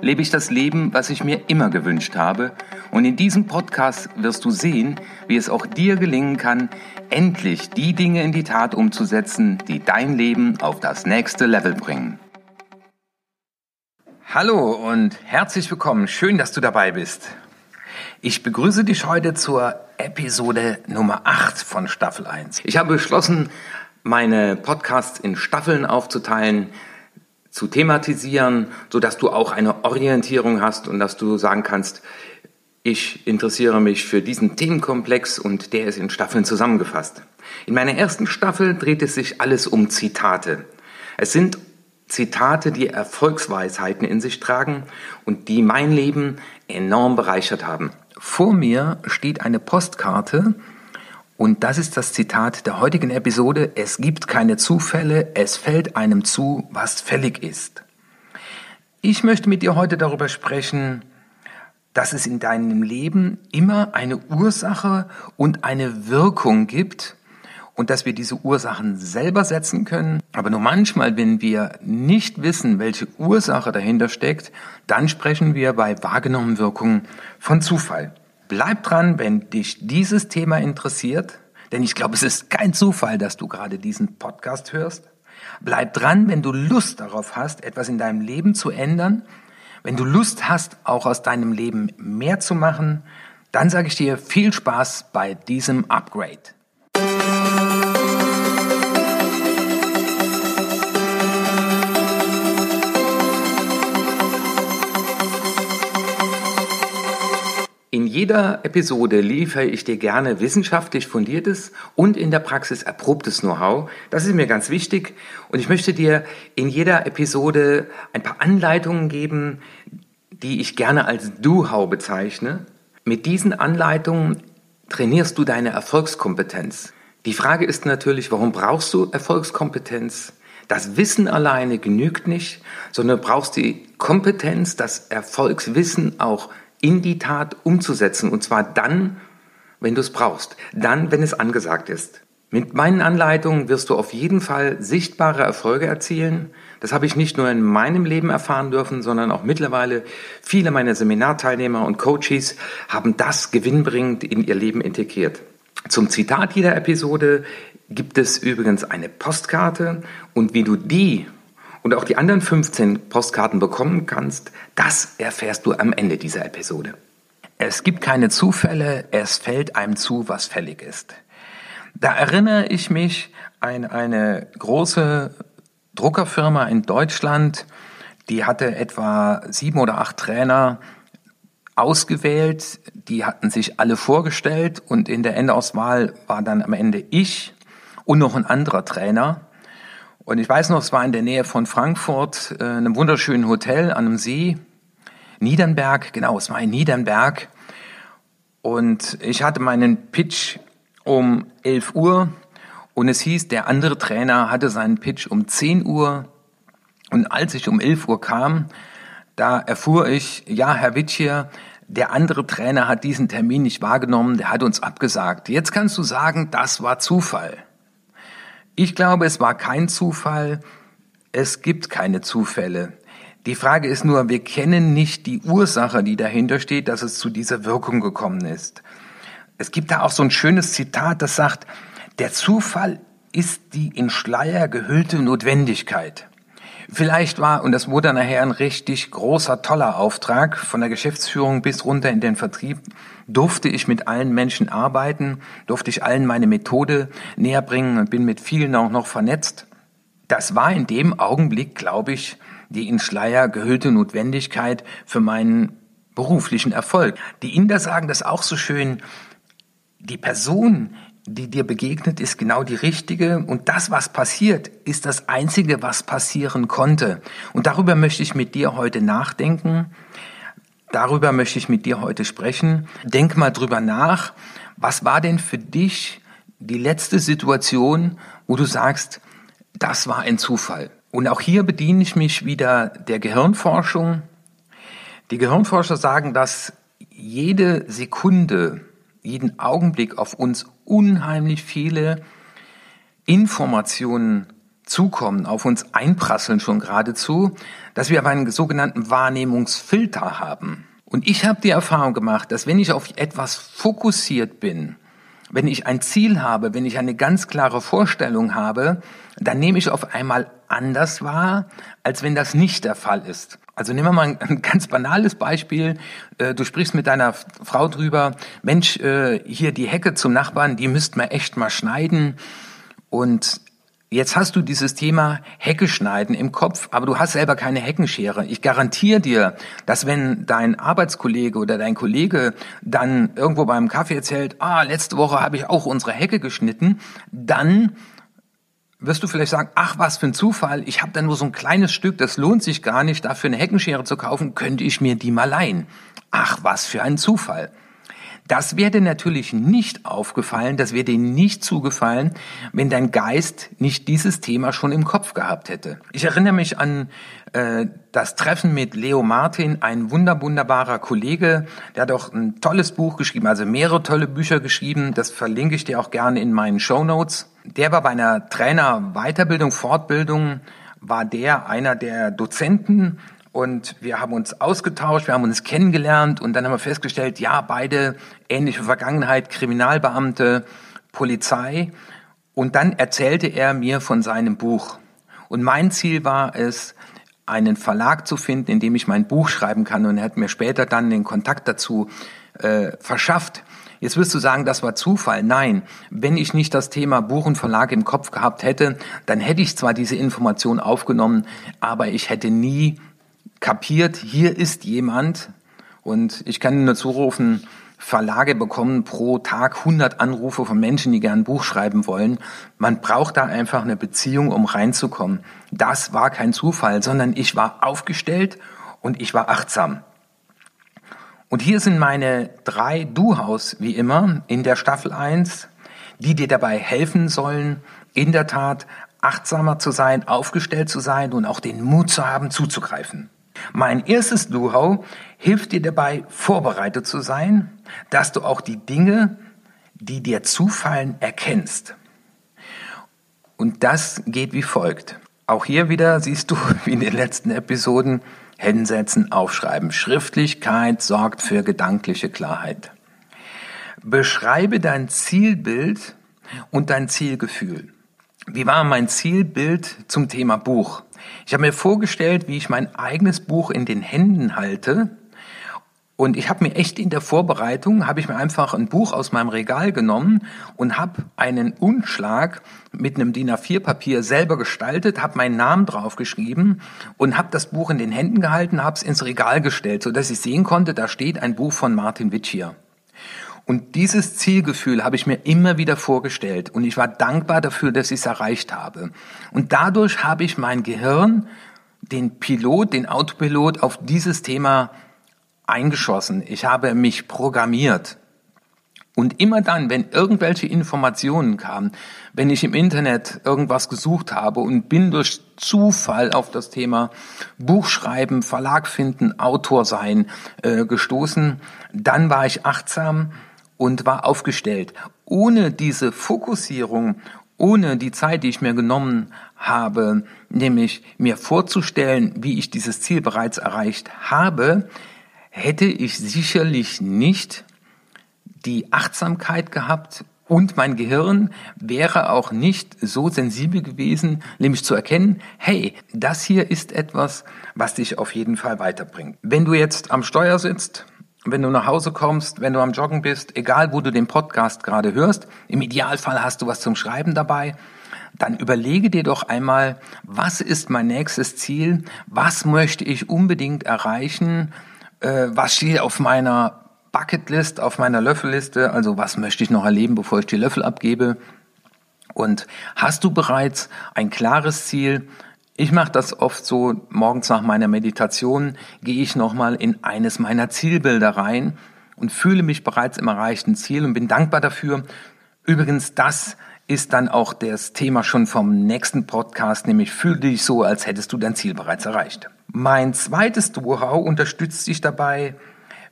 lebe ich das Leben, was ich mir immer gewünscht habe. Und in diesem Podcast wirst du sehen, wie es auch dir gelingen kann, endlich die Dinge in die Tat umzusetzen, die dein Leben auf das nächste Level bringen. Hallo und herzlich willkommen. Schön, dass du dabei bist. Ich begrüße dich heute zur Episode Nummer 8 von Staffel 1. Ich habe beschlossen, meine Podcasts in Staffeln aufzuteilen, zu thematisieren, so dass du auch eine Orientierung hast und dass du sagen kannst, ich interessiere mich für diesen Themenkomplex und der ist in Staffeln zusammengefasst. In meiner ersten Staffel dreht es sich alles um Zitate. Es sind Zitate, die Erfolgsweisheiten in sich tragen und die mein Leben enorm bereichert haben. Vor mir steht eine Postkarte, und das ist das Zitat der heutigen Episode. Es gibt keine Zufälle, es fällt einem zu, was fällig ist. Ich möchte mit dir heute darüber sprechen, dass es in deinem Leben immer eine Ursache und eine Wirkung gibt und dass wir diese Ursachen selber setzen können. Aber nur manchmal, wenn wir nicht wissen, welche Ursache dahinter steckt, dann sprechen wir bei wahrgenommenen Wirkungen von Zufall. Bleib dran, wenn dich dieses Thema interessiert, denn ich glaube, es ist kein Zufall, dass du gerade diesen Podcast hörst. Bleib dran, wenn du Lust darauf hast, etwas in deinem Leben zu ändern, wenn du Lust hast, auch aus deinem Leben mehr zu machen, dann sage ich dir viel Spaß bei diesem Upgrade. In jeder Episode liefere ich dir gerne wissenschaftlich fundiertes und in der Praxis erprobtes Know-how. Das ist mir ganz wichtig und ich möchte dir in jeder Episode ein paar Anleitungen geben, die ich gerne als Do-How bezeichne. Mit diesen Anleitungen trainierst du deine Erfolgskompetenz. Die Frage ist natürlich, warum brauchst du Erfolgskompetenz? Das Wissen alleine genügt nicht, sondern brauchst die Kompetenz, das Erfolgswissen auch in die Tat umzusetzen. Und zwar dann, wenn du es brauchst. Dann, wenn es angesagt ist. Mit meinen Anleitungen wirst du auf jeden Fall sichtbare Erfolge erzielen. Das habe ich nicht nur in meinem Leben erfahren dürfen, sondern auch mittlerweile viele meiner Seminarteilnehmer und Coaches haben das gewinnbringend in ihr Leben integriert. Zum Zitat jeder Episode gibt es übrigens eine Postkarte und wie du die und auch die anderen 15 Postkarten bekommen kannst, das erfährst du am Ende dieser Episode. Es gibt keine Zufälle, es fällt einem zu, was fällig ist. Da erinnere ich mich an eine große Druckerfirma in Deutschland, die hatte etwa sieben oder acht Trainer ausgewählt, die hatten sich alle vorgestellt und in der Endauswahl war dann am Ende ich und noch ein anderer Trainer. Und ich weiß noch, es war in der Nähe von Frankfurt, äh, einem wunderschönen Hotel an einem See. Niedernberg, genau, es war in Niedernberg. Und ich hatte meinen Pitch um 11 Uhr und es hieß, der andere Trainer hatte seinen Pitch um 10 Uhr. Und als ich um 11 Uhr kam, da erfuhr ich, ja, Herr Witschier, der andere Trainer hat diesen Termin nicht wahrgenommen, der hat uns abgesagt. Jetzt kannst du sagen, das war Zufall. Ich glaube, es war kein Zufall. Es gibt keine Zufälle. Die Frage ist nur, wir kennen nicht die Ursache, die dahinter steht, dass es zu dieser Wirkung gekommen ist. Es gibt da auch so ein schönes Zitat, das sagt, der Zufall ist die in Schleier gehüllte Notwendigkeit. Vielleicht war, und das wurde nachher ein richtig großer, toller Auftrag, von der Geschäftsführung bis runter in den Vertrieb, durfte ich mit allen Menschen arbeiten, durfte ich allen meine Methode näher bringen und bin mit vielen auch noch vernetzt. Das war in dem Augenblick, glaube ich, die in Schleier gehüllte Notwendigkeit für meinen beruflichen Erfolg. Die Inder sagen das auch so schön, die Person, die dir begegnet, ist genau die richtige und das, was passiert, ist das Einzige, was passieren konnte. Und darüber möchte ich mit dir heute nachdenken. darüber möchte ich mit dir heute sprechen. Denk mal drüber nach. Was war denn für dich die letzte Situation, wo du sagst, das war ein Zufall? Und auch hier bediene ich mich wieder der Gehirnforschung. Die Gehirnforscher sagen, dass jede Sekunde, jeden Augenblick auf uns unheimlich viele Informationen zukommen, auf uns einprasseln schon geradezu, dass wir aber einen sogenannten Wahrnehmungsfilter haben. Und ich habe die Erfahrung gemacht, dass wenn ich auf etwas fokussiert bin, wenn ich ein Ziel habe, wenn ich eine ganz klare Vorstellung habe, dann nehme ich auf einmal anders wahr, als wenn das nicht der Fall ist. Also nehmen wir mal ein, ganz banales Beispiel. Äh, du sprichst mit deiner Frau drüber, Mensch, äh, hier die Hecke zum Nachbarn, die müsst man echt mal schneiden. Und Jetzt hast du dieses Thema Hecke schneiden im Kopf, aber du hast selber keine Heckenschere. Ich garantiere dir, dass wenn dein Arbeitskollege oder dein Kollege dann irgendwo beim Kaffee erzählt, ah, letzte Woche habe ich auch unsere Hecke geschnitten, dann wirst du vielleicht sagen, ach was für ein Zufall, ich habe da nur so ein kleines Stück, das lohnt sich gar nicht, dafür eine Heckenschere zu kaufen, könnte ich mir die mal leihen. Ach was für ein Zufall. Das wäre dir natürlich nicht aufgefallen, das wäre dir nicht zugefallen, wenn dein Geist nicht dieses Thema schon im Kopf gehabt hätte. Ich erinnere mich an äh, das Treffen mit Leo Martin, ein wunderwunderbarer Kollege, der hat auch ein tolles Buch geschrieben, also mehrere tolle Bücher geschrieben, das verlinke ich dir auch gerne in meinen Show Notes. Der war bei einer Trainer-Weiterbildung, Fortbildung, war der einer der Dozenten und wir haben uns ausgetauscht, wir haben uns kennengelernt und dann haben wir festgestellt, ja, beide ähnliche Vergangenheit, Kriminalbeamte, Polizei. Und dann erzählte er mir von seinem Buch. Und mein Ziel war es, einen Verlag zu finden, in dem ich mein Buch schreiben kann. Und er hat mir später dann den Kontakt dazu äh, verschafft. Jetzt wirst du sagen, das war Zufall. Nein, wenn ich nicht das Thema Buch und Verlag im Kopf gehabt hätte, dann hätte ich zwar diese Information aufgenommen, aber ich hätte nie kapiert, hier ist jemand und ich kann nur zurufen, Verlage bekommen pro Tag 100 Anrufe von Menschen, die gern ein Buch schreiben wollen. Man braucht da einfach eine Beziehung, um reinzukommen. Das war kein Zufall, sondern ich war aufgestellt und ich war achtsam. Und hier sind meine drei Du-Haus, wie immer, in der Staffel 1, die dir dabei helfen sollen, in der Tat achtsamer zu sein, aufgestellt zu sein und auch den Mut zu haben, zuzugreifen. Mein erstes Know-how hilft dir dabei, vorbereitet zu sein, dass du auch die Dinge, die dir zufallen, erkennst. Und das geht wie folgt. Auch hier wieder siehst du, wie in den letzten Episoden, hinsetzen, aufschreiben. Schriftlichkeit sorgt für gedankliche Klarheit. Beschreibe dein Zielbild und dein Zielgefühl. Wie war mein Zielbild zum Thema Buch? Ich habe mir vorgestellt, wie ich mein eigenes Buch in den Händen halte. Und ich habe mir echt in der Vorbereitung, habe ich mir einfach ein Buch aus meinem Regal genommen und habe einen Umschlag mit einem DIN A4-Papier selber gestaltet, habe meinen Namen draufgeschrieben und habe das Buch in den Händen gehalten, habe es ins Regal gestellt, sodass ich sehen konnte, da steht ein Buch von Martin Witschier. Und dieses Zielgefühl habe ich mir immer wieder vorgestellt und ich war dankbar dafür, dass ich es erreicht habe. Und dadurch habe ich mein Gehirn, den Pilot, den Autopilot auf dieses Thema eingeschossen. Ich habe mich programmiert. Und immer dann, wenn irgendwelche Informationen kamen, wenn ich im Internet irgendwas gesucht habe und bin durch Zufall auf das Thema Buchschreiben, Verlag finden, Autor sein äh, gestoßen, dann war ich achtsam und war aufgestellt. Ohne diese Fokussierung, ohne die Zeit, die ich mir genommen habe, nämlich mir vorzustellen, wie ich dieses Ziel bereits erreicht habe, hätte ich sicherlich nicht die Achtsamkeit gehabt und mein Gehirn wäre auch nicht so sensibel gewesen, nämlich zu erkennen, hey, das hier ist etwas, was dich auf jeden Fall weiterbringt. Wenn du jetzt am Steuer sitzt wenn du nach Hause kommst, wenn du am Joggen bist, egal wo du den Podcast gerade hörst, im Idealfall hast du was zum Schreiben dabei, dann überlege dir doch einmal, was ist mein nächstes Ziel, was möchte ich unbedingt erreichen, äh, was steht auf meiner Bucketlist, auf meiner Löffelliste, also was möchte ich noch erleben, bevor ich die Löffel abgebe. Und hast du bereits ein klares Ziel, Ich mache das oft so, morgens nach meiner Meditation gehe ich nochmal in eines meiner Zielbilder rein und fühle mich bereits im erreichten Ziel und bin dankbar dafür. Übrigens, das ist dann auch das Thema schon vom nächsten Podcast, nämlich fühle dich so, als hättest du dein Ziel bereits erreicht. Mein zweites Know-how unterstützt dich dabei,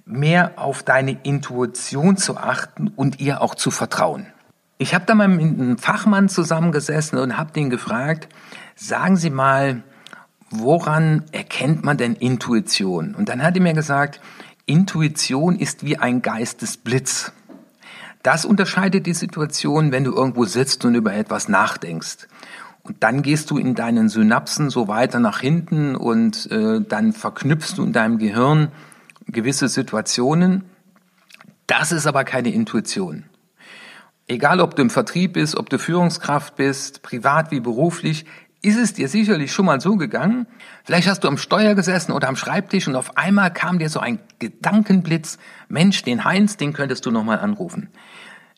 mehr auf deine Intuition zu achten und ihr auch zu vertrauen. Ich habe da mal mit einem Fachmann zusammengesessen und habe den gefragt, sagen Sie mal, woran erkennt man denn Intuition? Und dann hat er mir gesagt, Intuition ist wie ein Geistesblitz. Das unterscheidet die Situation, wenn du irgendwo sitzt und über etwas nachdenkst. Und dann gehst du in deinen Synapsen so weiter nach hinten und äh, dann verknüpfst du in deinem Gehirn gewisse Situationen. Das ist aber keine Intuition. Egal, ob du im Vertrieb bist, ob du Führungskraft bist, privat wie beruflich, ist es dir sicherlich schon mal so gegangen. Vielleicht hast du am Steuer gesessen oder am Schreibtisch und auf einmal kam dir so ein Gedankenblitz. Mensch, den Heinz, den könntest du nochmal anrufen.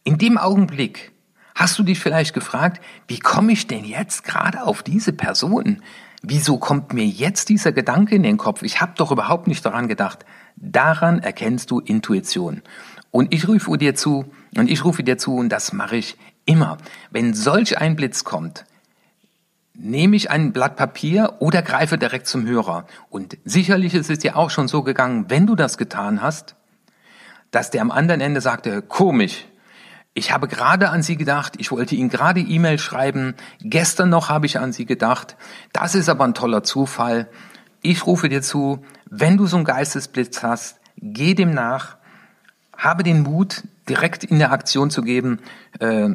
In dem Augenblick hast du dich vielleicht gefragt, wie komme ich denn jetzt gerade auf diese Person? Wieso kommt mir jetzt dieser Gedanke in den Kopf? Ich habe doch überhaupt nicht daran gedacht. Daran erkennst du Intuition. Und ich rufe dir zu, und ich rufe dir zu, und das mache ich immer. Wenn solch ein Blitz kommt, nehme ich ein Blatt Papier oder greife direkt zum Hörer. Und sicherlich ist es dir auch schon so gegangen, wenn du das getan hast, dass der am anderen Ende sagte, komisch, ich habe gerade an Sie gedacht, ich wollte Ihnen gerade E-Mail schreiben, gestern noch habe ich an Sie gedacht, das ist aber ein toller Zufall. Ich rufe dir zu, wenn du so einen Geistesblitz hast, geh dem nach, habe den Mut, direkt in der Aktion zu geben, äh,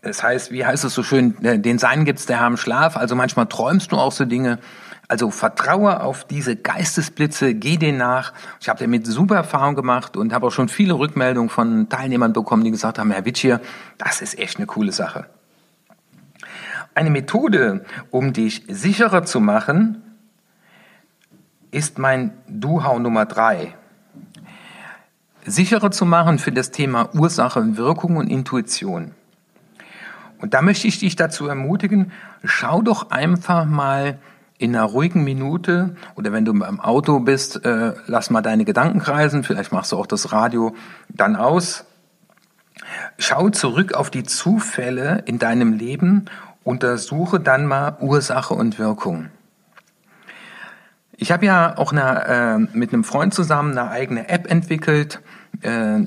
das heißt, wie heißt es so schön, den Sein gibt's der im Schlaf. Also manchmal träumst du auch so Dinge. Also vertraue auf diese Geistesblitze, geh denen nach. Ich habe damit super Erfahrung gemacht und habe auch schon viele Rückmeldungen von Teilnehmern bekommen, die gesagt haben, Herr Witschier, das ist echt eine coole Sache. Eine Methode, um dich sicherer zu machen, ist mein Duhau Nummer drei. Sicherer zu machen für das Thema Ursache, Wirkung und Intuition. Und da möchte ich dich dazu ermutigen, schau doch einfach mal in einer ruhigen Minute oder wenn du beim Auto bist, äh, lass mal deine Gedanken kreisen, vielleicht machst du auch das Radio dann aus. Schau zurück auf die Zufälle in deinem Leben, untersuche dann mal Ursache und Wirkung. Ich habe ja auch eine, äh, mit einem Freund zusammen eine eigene App entwickelt, äh,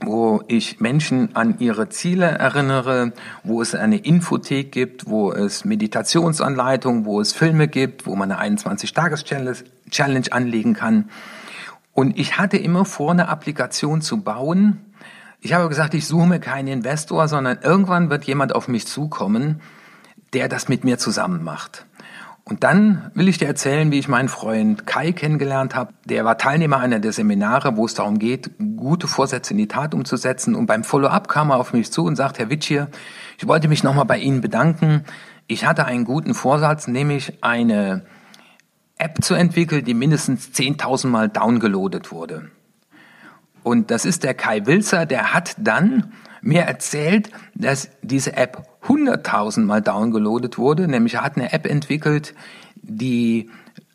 wo ich Menschen an ihre Ziele erinnere, wo es eine Infothek gibt, wo es Meditationsanleitungen, wo es Filme gibt, wo man eine 21-Tages-Challenge anlegen kann. Und ich hatte immer vor, eine Applikation zu bauen. Ich habe gesagt, ich suche mir keinen Investor, sondern irgendwann wird jemand auf mich zukommen, der das mit mir zusammen macht. Und dann will ich dir erzählen, wie ich meinen Freund Kai kennengelernt habe. Der war Teilnehmer einer der Seminare, wo es darum geht, gute Vorsätze in die Tat umzusetzen. Und beim Follow-up kam er auf mich zu und sagt, Herr Witschier, ich wollte mich nochmal bei Ihnen bedanken. Ich hatte einen guten Vorsatz, nämlich eine App zu entwickeln, die mindestens 10.000 Mal downgeloadet wurde. Und das ist der Kai Wilzer, der hat dann mir erzählt, dass diese App 100.000 Mal downgeloadet wurde, nämlich er hat eine App entwickelt, die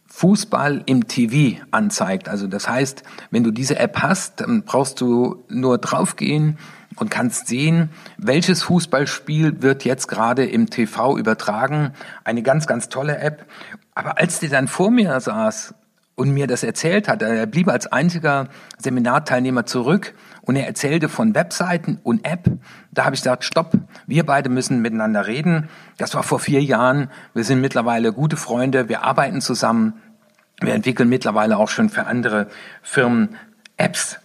Fußball im TV anzeigt. Also das heißt, wenn du diese App hast, dann brauchst du nur draufgehen und kannst sehen, welches Fußballspiel wird jetzt gerade im TV übertragen. Eine ganz, ganz tolle App. Aber als der dann vor mir saß und mir das erzählt hat, er blieb als einziger Seminarteilnehmer zurück und er erzählte von Webseiten und App. Da habe ich gesagt, stopp, wir beide müssen miteinander reden. Das war vor vier Jahren. Wir sind mittlerweile gute Freunde, wir arbeiten zusammen. Wir entwickeln mittlerweile auch schon für andere Firmen Apps.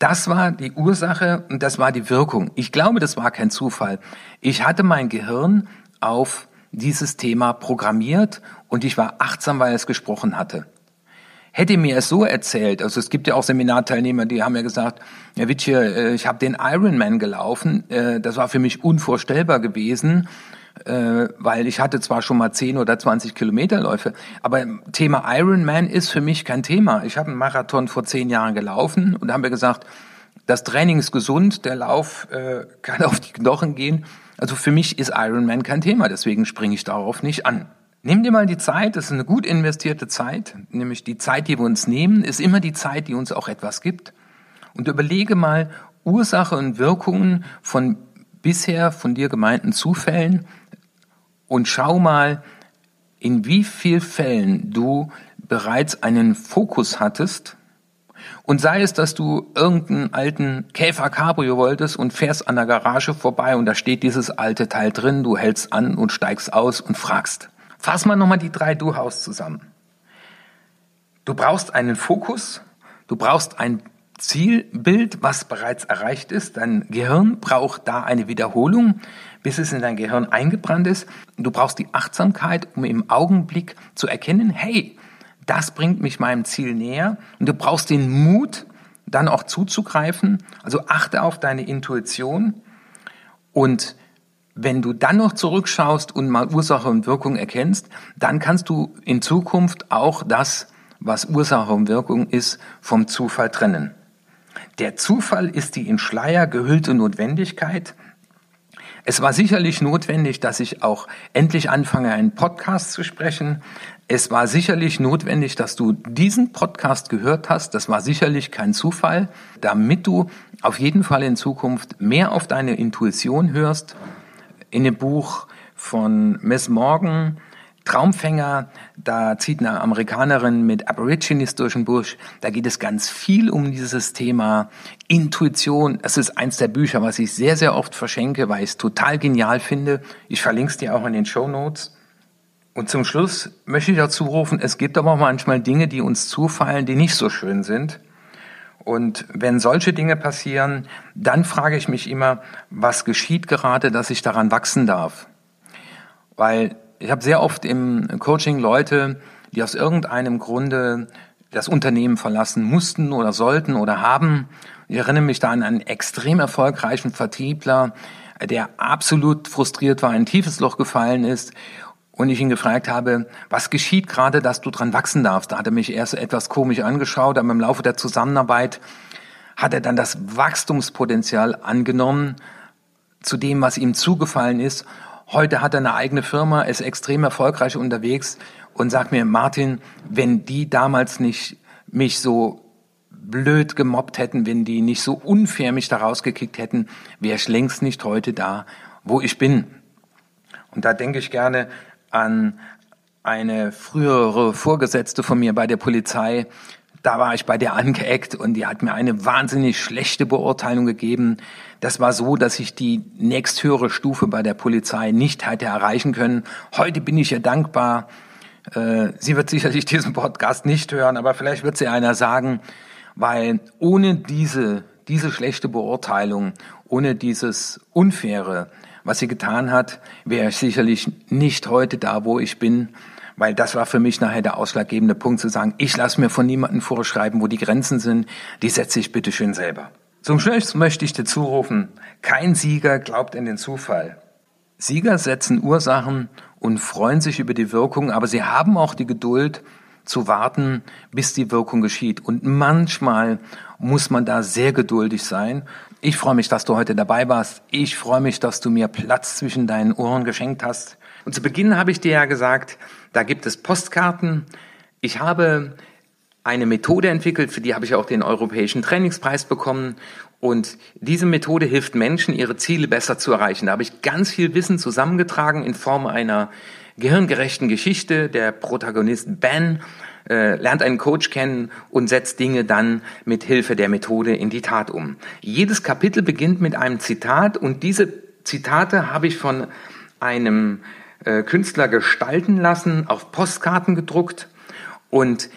Das war die Ursache und das war die Wirkung. Ich glaube, das war kein Zufall. Ich hatte mein Gehirn auf dieses Thema programmiert und ich war achtsam, weil es gesprochen hatte. Hätte mir es so erzählt, also es gibt ja auch Seminarteilnehmer, die haben ja gesagt, Herr Witsche, äh, ich habe den Ironman gelaufen, äh, das war für mich unvorstellbar gewesen, äh, weil ich hatte zwar schon mal 10 oder 20 Kilometerläufe, aber Thema Ironman ist für mich kein Thema. Ich habe einen Marathon vor zehn Jahren gelaufen und haben wir gesagt, das Training ist gesund, der Lauf kann auf die Knochen gehen. Also für mich ist Ironman kein Thema, deswegen springe ich darauf nicht an. Nimm dir mal die Zeit, das ist eine gut investierte Zeit, nämlich die Zeit, die wir uns nehmen, ist immer die Zeit, die uns auch etwas gibt. Und überlege mal Ursache und Wirkungen von bisher von dir gemeinten Zufällen und schau mal, in wie vielen Fällen du bereits einen Fokus hattest und sei es, dass du irgendeinen alten Käfer Cabrio wolltest und fährst an der Garage vorbei und da steht dieses alte Teil drin, du hältst an und steigst aus und fragst. Fass mal nochmal die drei Du-Haus zusammen. Du brauchst einen Fokus, du brauchst ein Zielbild, was bereits erreicht ist. Dein Gehirn braucht da eine Wiederholung, bis es in dein Gehirn eingebrannt ist. Du brauchst die Achtsamkeit, um im Augenblick zu erkennen, hey, das bringt mich meinem Ziel näher. Und du brauchst den Mut, dann auch zuzugreifen. Also achte auf deine Intuition. Und wenn du dann noch zurückschaust und mal Ursache und Wirkung erkennst, dann kannst du in Zukunft auch das, was Ursache und Wirkung ist, vom Zufall trennen. Der Zufall ist die in Schleier gehüllte Notwendigkeit. Es war sicherlich notwendig, dass ich auch endlich anfange, einen Podcast zu sprechen. Es war sicherlich notwendig, dass du diesen Podcast gehört hast. Das war sicherlich kein Zufall, damit du auf jeden Fall in Zukunft mehr auf deine Intuition hörst. In dem Buch von Miss Morgan, Traumfänger, da zieht eine Amerikanerin mit Aborigines durch den Busch. Da geht es ganz viel um dieses Thema Intuition. Es ist eins der Bücher, was ich sehr, sehr oft verschenke, weil ich es total genial finde. Ich verlinke es dir auch in den Show Notes. Und zum Schluss möchte ich dazu rufen, es gibt aber auch manchmal Dinge, die uns zufallen, die nicht so schön sind. Und wenn solche Dinge passieren, dann frage ich mich immer, was geschieht gerade, dass ich daran wachsen darf? Weil ich habe sehr oft im Coaching Leute, die aus irgendeinem Grunde das Unternehmen verlassen mussten oder sollten oder haben. Ich erinnere mich da an einen extrem erfolgreichen Vertriebler, der absolut frustriert war, in ein tiefes Loch gefallen ist und ich ihn gefragt habe, was geschieht gerade, dass du dran wachsen darfst? Da hat er mich erst etwas komisch angeschaut, aber im Laufe der Zusammenarbeit hat er dann das Wachstumspotenzial angenommen zu dem, was ihm zugefallen ist Heute hat er eine eigene Firma, ist extrem erfolgreich unterwegs und sagt mir, Martin, wenn die damals nicht mich so blöd gemobbt hätten, wenn die nicht so unfair mich da rausgekickt hätten, wäre ich längst nicht heute da, wo ich bin. Und da denke ich gerne an eine frühere Vorgesetzte von mir bei der Polizei, da war ich bei der angeeckt und die hat mir eine wahnsinnig schlechte Beurteilung gegeben. Das war so, dass ich die nächsthöhere Stufe bei der Polizei nicht hätte erreichen können. Heute bin ich ihr dankbar. Äh, sie wird sicherlich diesen Podcast nicht hören, aber vielleicht wird sie einer sagen, weil ohne diese, diese schlechte Beurteilung, ohne dieses Unfaire, was sie getan hat, wäre ich sicherlich nicht heute da, wo ich bin. Weil das war für mich nachher der ausschlaggebende Punkt zu sagen, ich lasse mir von niemandem vorschreiben, wo die Grenzen sind, die setze ich bitte schön selber. Zum Schluss möchte ich dir zurufen, kein Sieger glaubt in den Zufall. Sieger setzen Ursachen und freuen sich über die Wirkung, aber sie haben auch die Geduld zu warten, bis die Wirkung geschieht. Und manchmal muss man da sehr geduldig sein. Ich freue mich, dass du heute dabei warst. Ich freue mich, dass du mir Platz zwischen deinen Ohren geschenkt hast. Und zu Beginn habe ich dir ja gesagt, da gibt es Postkarten. Ich habe eine Methode entwickelt, für die habe ich auch den Europäischen Trainingspreis bekommen. Und diese Methode hilft Menschen, ihre Ziele besser zu erreichen. Da habe ich ganz viel Wissen zusammengetragen in Form einer gehirngerechten Geschichte. Der Protagonist Ben äh, lernt einen Coach kennen und setzt Dinge dann mit Hilfe der Methode in die Tat um. Jedes Kapitel beginnt mit einem Zitat und diese Zitate habe ich von einem äh, Künstler gestalten lassen, auf Postkarten gedruckt und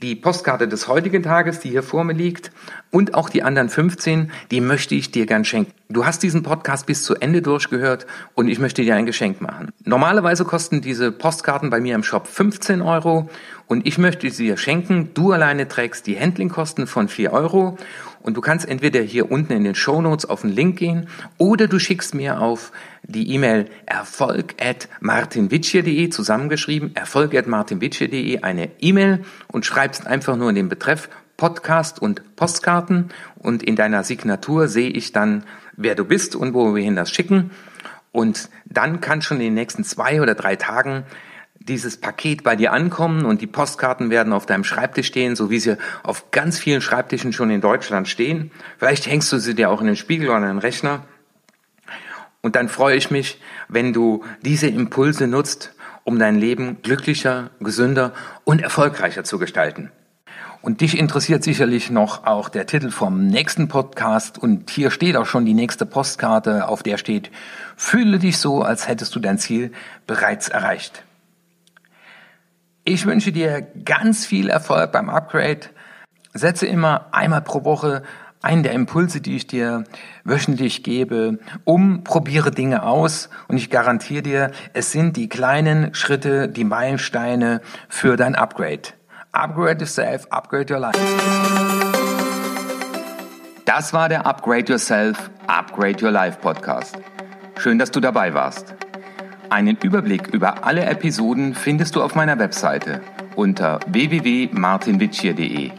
die Postkarte des heutigen Tages, die hier vor mir liegt, und auch die anderen 15, die möchte ich dir gern schenken. Du hast diesen Podcast bis zu Ende durchgehört und ich möchte dir ein Geschenk machen. Normalerweise kosten diese Postkarten bei mir im Shop 15 Euro und ich möchte sie dir schenken. Du alleine trägst die Handlingkosten von 4 Euro und du kannst entweder hier unten in den Show Notes auf den Link gehen oder du schickst mir auf die E-Mail erfolg at martinwitsche.de zusammengeschrieben, erfolg at martinwitsche.de eine E-Mail und schreibst einfach nur in den Betreff Podcast und Postkarten und in deiner Signatur sehe ich dann, wer du bist und wo wir hin das schicken. Und dann kann schon in den nächsten zwei oder drei Tagen dieses Paket bei dir ankommen und die Postkarten werden auf deinem Schreibtisch stehen, so wie sie auf ganz vielen Schreibtischen schon in Deutschland stehen. Vielleicht hängst du sie dir auch in den Spiegel oder in den Rechner. Und dann freue ich mich, wenn du diese Impulse nutzt, um dein Leben glücklicher, gesünder und erfolgreicher zu gestalten. Und dich interessiert sicherlich noch auch der Titel vom nächsten Podcast. Und hier steht auch schon die nächste Postkarte, auf der steht, fühle dich so, als hättest du dein Ziel bereits erreicht. Ich wünsche dir ganz viel Erfolg beim Upgrade. Setze immer einmal pro Woche einen der Impulse, die ich dir wöchentlich gebe, um, probiere Dinge aus und ich garantiere dir, es sind die kleinen Schritte, die Meilensteine für dein Upgrade. Upgrade yourself, upgrade your life. Das war der Upgrade Yourself, Upgrade Your Life Podcast. Schön, dass du dabei warst. Einen Überblick über alle Episoden findest du auf meiner Webseite unter www.martinwitschier.de.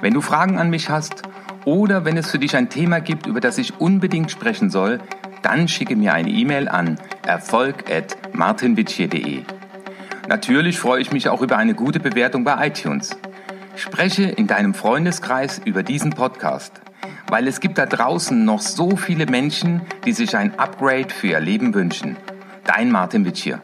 Wenn du Fragen an mich hast oder wenn es für dich ein Thema gibt, über das ich unbedingt sprechen soll, dann schicke mir eine E-Mail an erfolg.martinwitschier.de. Natürlich freue ich mich auch über eine gute Bewertung bei iTunes. Spreche in deinem Freundeskreis über diesen Podcast, weil es gibt da draußen noch so viele Menschen, die sich ein Upgrade für ihr Leben wünschen. Dein Martin Witsch hier.